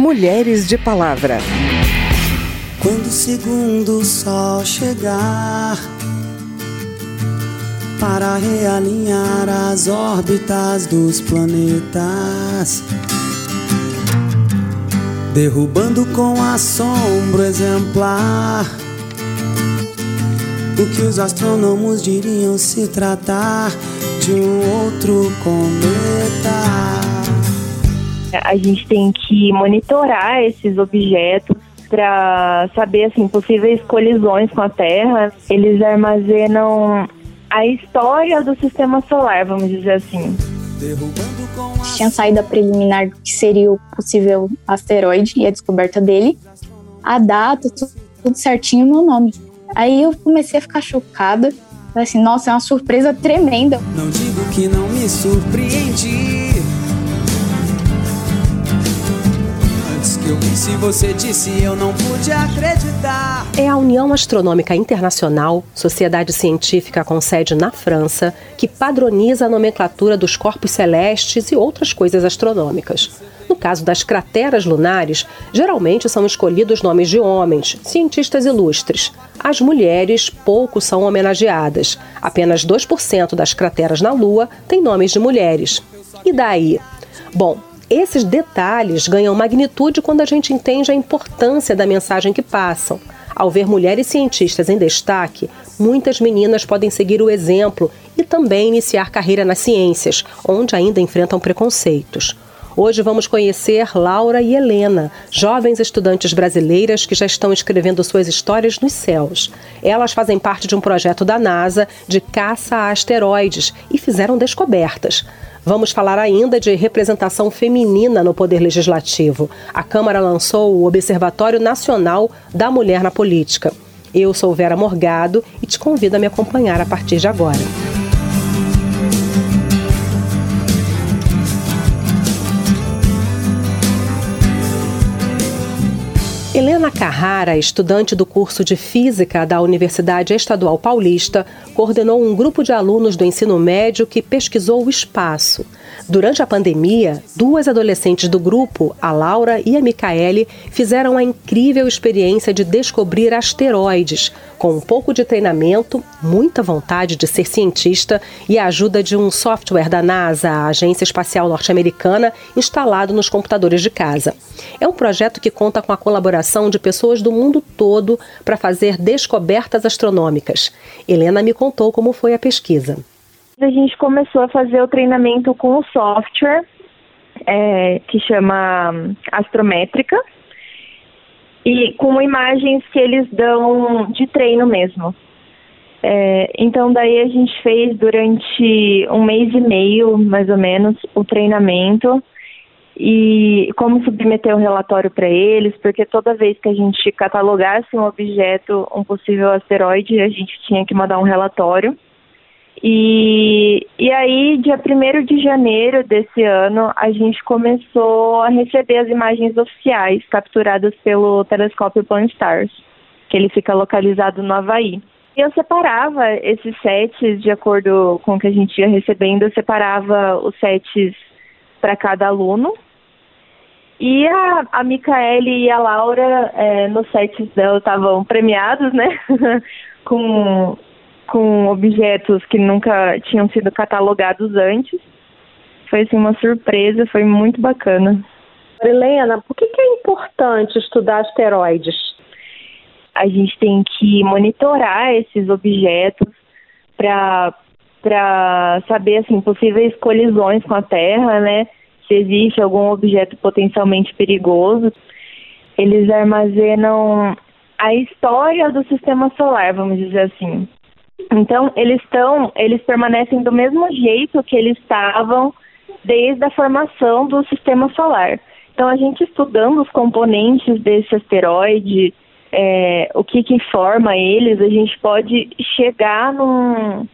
Mulheres de Palavra. Quando o segundo sol chegar para realinhar as órbitas dos planetas, derrubando com assombro exemplar o que os astrônomos diriam se tratar de um outro cometa. A gente tem que monitorar esses objetos para saber assim possíveis colisões com a Terra. Eles armazenam a história do sistema solar, vamos dizer assim. Tinha saída preliminar do que seria o possível asteroide e a descoberta dele, a data, tudo certinho no nome. Aí eu comecei a ficar chocada. Assim, nossa, é uma surpresa tremenda. Não digo que não me surpreendi. Eu vi você disse, eu não pude acreditar. É a União Astronômica Internacional, sociedade científica com sede na França, que padroniza a nomenclatura dos corpos celestes e outras coisas astronômicas. No caso das crateras lunares, geralmente são escolhidos nomes de homens, cientistas ilustres. As mulheres pouco são homenageadas. Apenas 2% das crateras na Lua têm nomes de mulheres. E daí? Bom, esses detalhes ganham magnitude quando a gente entende a importância da mensagem que passam. Ao ver mulheres cientistas em destaque, muitas meninas podem seguir o exemplo e também iniciar carreira nas ciências, onde ainda enfrentam preconceitos. Hoje vamos conhecer Laura e Helena, jovens estudantes brasileiras que já estão escrevendo suas histórias nos céus. Elas fazem parte de um projeto da NASA de caça a asteroides e fizeram descobertas. Vamos falar ainda de representação feminina no Poder Legislativo. A Câmara lançou o Observatório Nacional da Mulher na Política. Eu sou Vera Morgado e te convido a me acompanhar a partir de agora. Helena Carrara, estudante do curso de Física da Universidade Estadual Paulista, coordenou um grupo de alunos do ensino médio que pesquisou o espaço. Durante a pandemia, duas adolescentes do grupo, a Laura e a Micaele, fizeram a incrível experiência de descobrir asteroides, com um pouco de treinamento, muita vontade de ser cientista e a ajuda de um software da NASA, a Agência Espacial Norte-Americana, instalado nos computadores de casa. É um projeto que conta com a colaboração de pessoas do mundo todo para fazer descobertas astronômicas. Helena me contou como foi a pesquisa a gente começou a fazer o treinamento com o software é, que chama Astrométrica e com imagens que eles dão de treino mesmo. É, então daí a gente fez durante um mês e meio, mais ou menos, o treinamento e como submeter o um relatório para eles, porque toda vez que a gente catalogasse um objeto, um possível asteroide, a gente tinha que mandar um relatório. E, e aí, dia 1 de janeiro desse ano, a gente começou a receber as imagens oficiais capturadas pelo telescópio Pan-STARRS, que ele fica localizado no Havaí. Eu separava esses sets de acordo com o que a gente ia recebendo, eu separava os sets para cada aluno. E a, a Micaele e a Laura, é, nos sets dela, estavam premiados, né? com com objetos que nunca tinham sido catalogados antes. Foi assim, uma surpresa, foi muito bacana. Helena, por que, que é importante estudar asteroides? A gente tem que monitorar esses objetos para para saber assim possíveis colisões com a Terra, né? Se existe algum objeto potencialmente perigoso. Eles armazenam a história do sistema solar, vamos dizer assim. Então, eles estão, eles permanecem do mesmo jeito que eles estavam desde a formação do sistema solar. Então, a gente estudando os componentes desse asteroide, é, o que, que forma eles, a gente pode chegar num,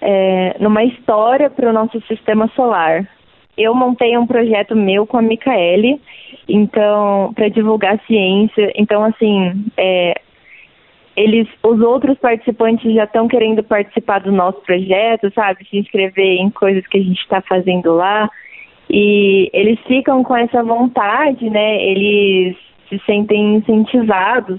é, numa história para o nosso sistema solar. Eu montei um projeto meu com a Micaele, então, para divulgar ciência. Então, assim, é, eles, os outros participantes já estão querendo participar do nosso projeto, sabe? Se inscrever em coisas que a gente está fazendo lá. E eles ficam com essa vontade, né? Eles se sentem incentivados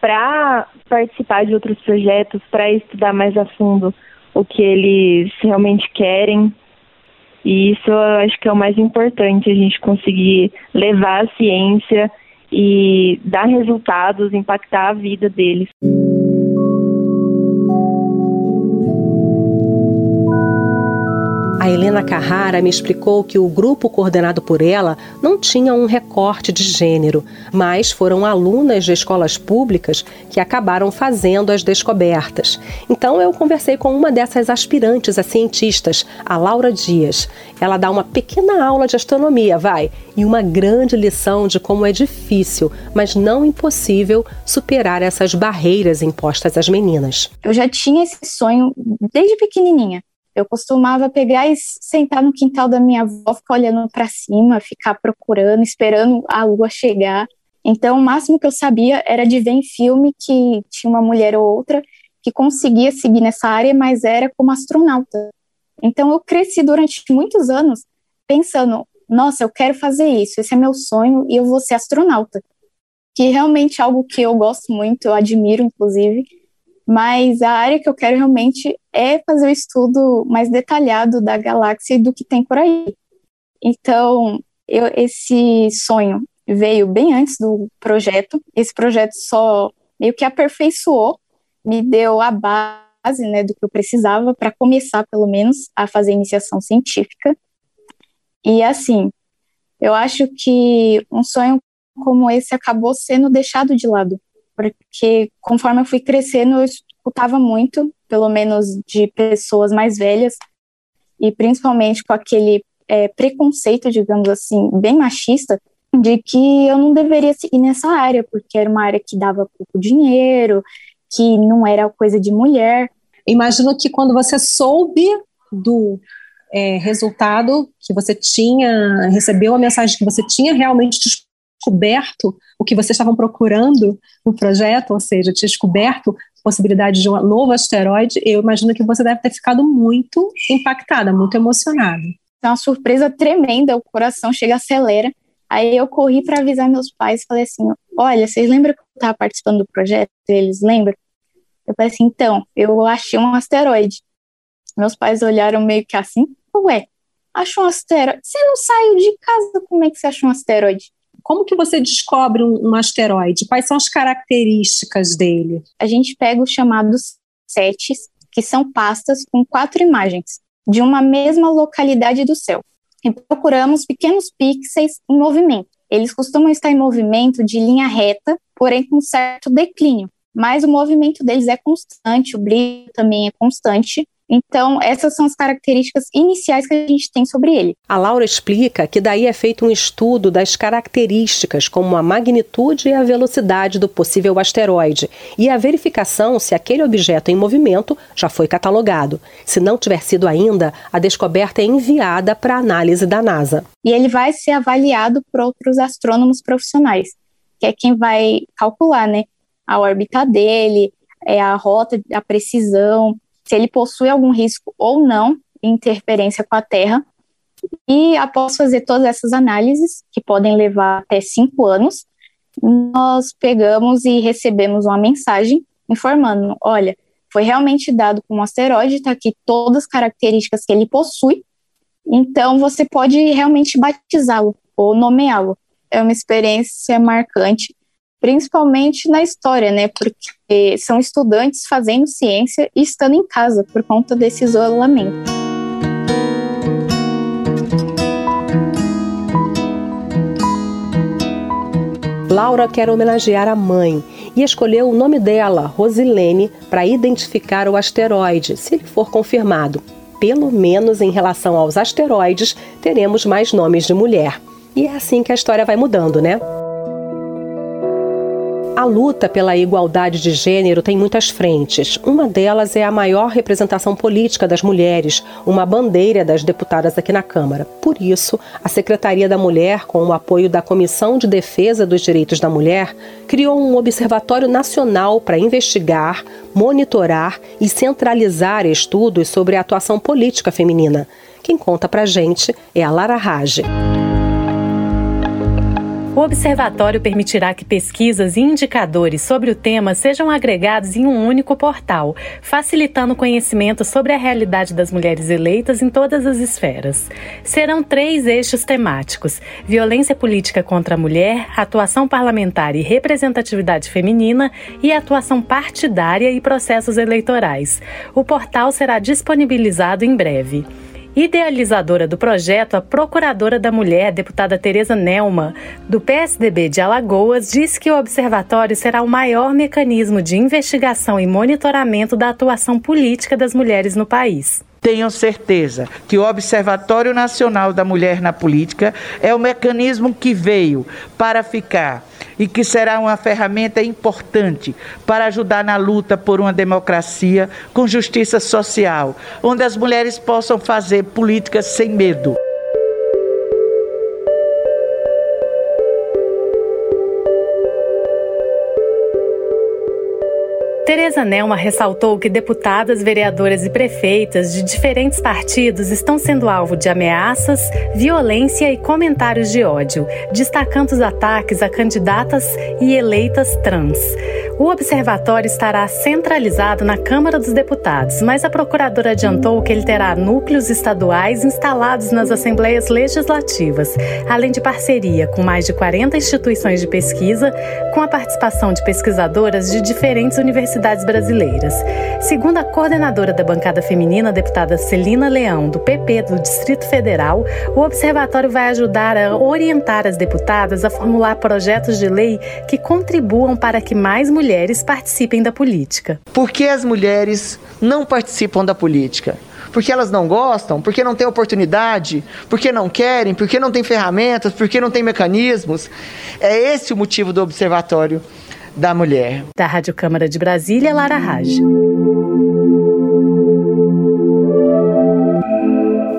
para participar de outros projetos, para estudar mais a fundo o que eles realmente querem. E isso eu acho que é o mais importante, a gente conseguir levar a ciência e dar resultados, impactar a vida deles. A Helena Carrara me explicou que o grupo coordenado por ela não tinha um recorte de gênero, mas foram alunas de escolas públicas que acabaram fazendo as descobertas. Então eu conversei com uma dessas aspirantes a cientistas, a Laura Dias. Ela dá uma pequena aula de astronomia, vai, e uma grande lição de como é difícil, mas não impossível, superar essas barreiras impostas às meninas. Eu já tinha esse sonho desde pequenininha eu costumava pegar e sentar no quintal da minha avó, ficar olhando para cima, ficar procurando, esperando a lua chegar. Então, o máximo que eu sabia era de ver em filme que tinha uma mulher ou outra que conseguia seguir nessa área, mas era como astronauta. Então, eu cresci durante muitos anos pensando: nossa, eu quero fazer isso, esse é meu sonho e eu vou ser astronauta. Que realmente é algo que eu gosto muito, eu admiro, inclusive mas a área que eu quero realmente é fazer o estudo mais detalhado da galáxia e do que tem por aí. Então, eu, esse sonho veio bem antes do projeto. Esse projeto só meio que aperfeiçoou, me deu a base né, do que eu precisava para começar, pelo menos, a fazer iniciação científica. E assim, eu acho que um sonho como esse acabou sendo deixado de lado porque conforme eu fui crescendo, eu escutava muito, pelo menos de pessoas mais velhas, e principalmente com aquele é, preconceito, digamos assim, bem machista, de que eu não deveria seguir nessa área, porque era uma área que dava pouco dinheiro, que não era coisa de mulher. Imagino que quando você soube do é, resultado que você tinha, recebeu a mensagem que você tinha realmente descoberto o que vocês estavam procurando no projeto, ou seja, descoberto a possibilidade de um novo asteroide, eu imagino que você deve ter ficado muito impactada, muito emocionada. É uma surpresa tremenda, o coração chega, acelera. Aí eu corri para avisar meus pais, falei assim: olha, vocês lembram que eu estava participando do projeto? Eles lembram? Eu falei assim: então, eu achei um asteroide. Meus pais olharam meio que assim: ué, achou um asteroide? Você não saiu de casa, como é que você achou um asteroide? Como que você descobre um, um asteroide? Quais são as características dele? A gente pega os chamados sets, que são pastas com quatro imagens de uma mesma localidade do céu. E procuramos pequenos pixels em movimento. Eles costumam estar em movimento de linha reta, porém com certo declínio. Mas o movimento deles é constante, o brilho também é constante, então, essas são as características iniciais que a gente tem sobre ele. A Laura explica que daí é feito um estudo das características, como a magnitude e a velocidade do possível asteroide, e a verificação se aquele objeto em movimento já foi catalogado. Se não tiver sido ainda, a descoberta é enviada para análise da NASA. E ele vai ser avaliado por outros astrônomos profissionais, que é quem vai calcular, né, a órbita dele, é a rota, a precisão, se ele possui algum risco ou não de interferência com a Terra. E após fazer todas essas análises, que podem levar até cinco anos, nós pegamos e recebemos uma mensagem informando: olha, foi realmente dado como um asteroide, está aqui todas as características que ele possui, então você pode realmente batizá-lo ou nomeá-lo. É uma experiência marcante principalmente na história, né? Porque são estudantes fazendo ciência e estando em casa por conta desse isolamento. Laura quer homenagear a mãe e escolheu o nome dela, Rosilene, para identificar o asteroide, se ele for confirmado. Pelo menos em relação aos asteroides, teremos mais nomes de mulher. E é assim que a história vai mudando, né? A luta pela igualdade de gênero tem muitas frentes. Uma delas é a maior representação política das mulheres, uma bandeira das deputadas aqui na Câmara. Por isso, a Secretaria da Mulher, com o apoio da Comissão de Defesa dos Direitos da Mulher, criou um observatório nacional para investigar, monitorar e centralizar estudos sobre a atuação política feminina. Quem conta pra gente é a Lara Rage. O observatório permitirá que pesquisas e indicadores sobre o tema sejam agregados em um único portal, facilitando o conhecimento sobre a realidade das mulheres eleitas em todas as esferas. Serão três eixos temáticos: violência política contra a mulher, atuação parlamentar e representatividade feminina e atuação partidária e processos eleitorais. O portal será disponibilizado em breve. Idealizadora do projeto, a Procuradora da Mulher, deputada Tereza Nelma, do PSDB de Alagoas, disse que o observatório será o maior mecanismo de investigação e monitoramento da atuação política das mulheres no país. Tenham certeza que o Observatório Nacional da Mulher na Política é o mecanismo que veio para ficar e que será uma ferramenta importante para ajudar na luta por uma democracia com justiça social, onde as mulheres possam fazer políticas sem medo. Tereza Nelma ressaltou que deputadas, vereadoras e prefeitas de diferentes partidos estão sendo alvo de ameaças, violência e comentários de ódio, destacando os ataques a candidatas e eleitas trans. O observatório estará centralizado na Câmara dos Deputados, mas a procuradora adiantou que ele terá núcleos estaduais instalados nas assembleias legislativas, além de parceria com mais de 40 instituições de pesquisa, com a participação de pesquisadoras de diferentes universidades brasileiras. Segundo a coordenadora da bancada feminina, deputada Celina Leão, do PP do Distrito Federal, o observatório vai ajudar a orientar as deputadas a formular projetos de lei que contribuam para que mais mulheres participem da política. Por que as mulheres não participam da política? Porque elas não gostam? Porque não têm oportunidade? Porque não querem? Porque não têm ferramentas? Porque não têm mecanismos? É esse o motivo do Observatório da Mulher. Da Rádio Câmara de Brasília, Lara Raj.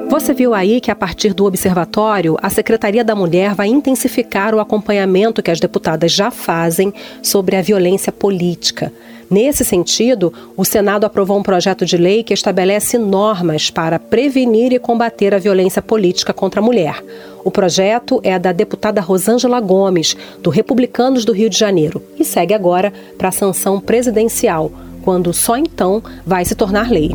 Você viu aí que, a partir do observatório, a Secretaria da Mulher vai intensificar o acompanhamento que as deputadas já fazem sobre a violência política. Nesse sentido, o Senado aprovou um projeto de lei que estabelece normas para prevenir e combater a violência política contra a mulher. O projeto é da deputada Rosângela Gomes, do Republicanos do Rio de Janeiro, e segue agora para a sanção presidencial, quando só então vai se tornar lei.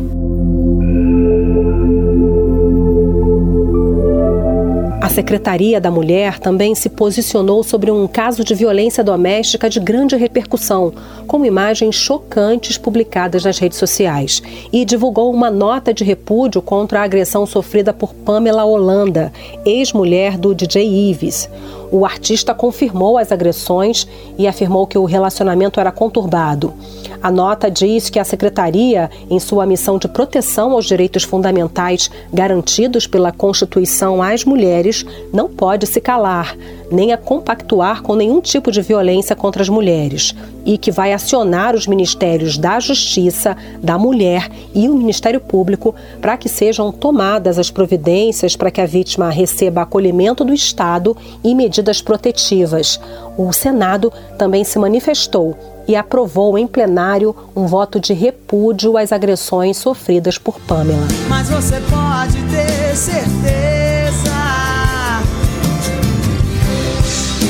Secretaria da Mulher também se posicionou sobre um caso de violência doméstica de grande repercussão, com imagens chocantes publicadas nas redes sociais, e divulgou uma nota de repúdio contra a agressão sofrida por Pamela Holanda, ex-mulher do DJ Ives. O artista confirmou as agressões e afirmou que o relacionamento era conturbado. A nota diz que a secretaria, em sua missão de proteção aos direitos fundamentais garantidos pela Constituição às mulheres, não pode se calar, nem a compactuar com nenhum tipo de violência contra as mulheres, e que vai acionar os ministérios da Justiça, da Mulher e o Ministério Público para que sejam tomadas as providências para que a vítima receba acolhimento do Estado e medidas protetivas. O Senado também se manifestou e aprovou em plenário um voto de repúdio às agressões sofridas por Pamela. Mas você pode ter certeza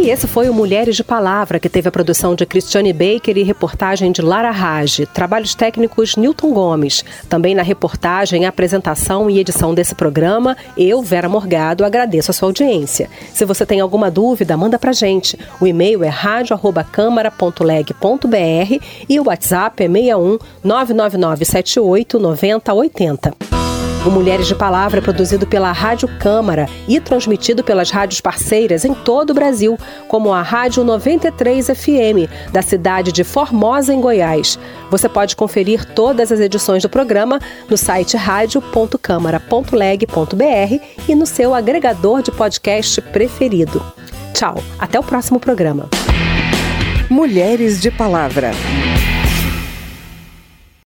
E esse foi o Mulheres de Palavra, que teve a produção de Cristiane Baker e reportagem de Lara Rage. Trabalhos técnicos Newton Gomes. Também na reportagem, apresentação e edição desse programa, eu, Vera Morgado, agradeço a sua audiência. Se você tem alguma dúvida, manda pra gente. O e-mail é radio@câmara.leg.br e o WhatsApp é 61 99978 9080. O Mulheres de Palavra é produzido pela Rádio Câmara e transmitido pelas rádios parceiras em todo o Brasil, como a Rádio 93 FM, da cidade de Formosa, em Goiás. Você pode conferir todas as edições do programa no site radio.câmara.leg.br e no seu agregador de podcast preferido. Tchau, até o próximo programa. Mulheres de Palavra.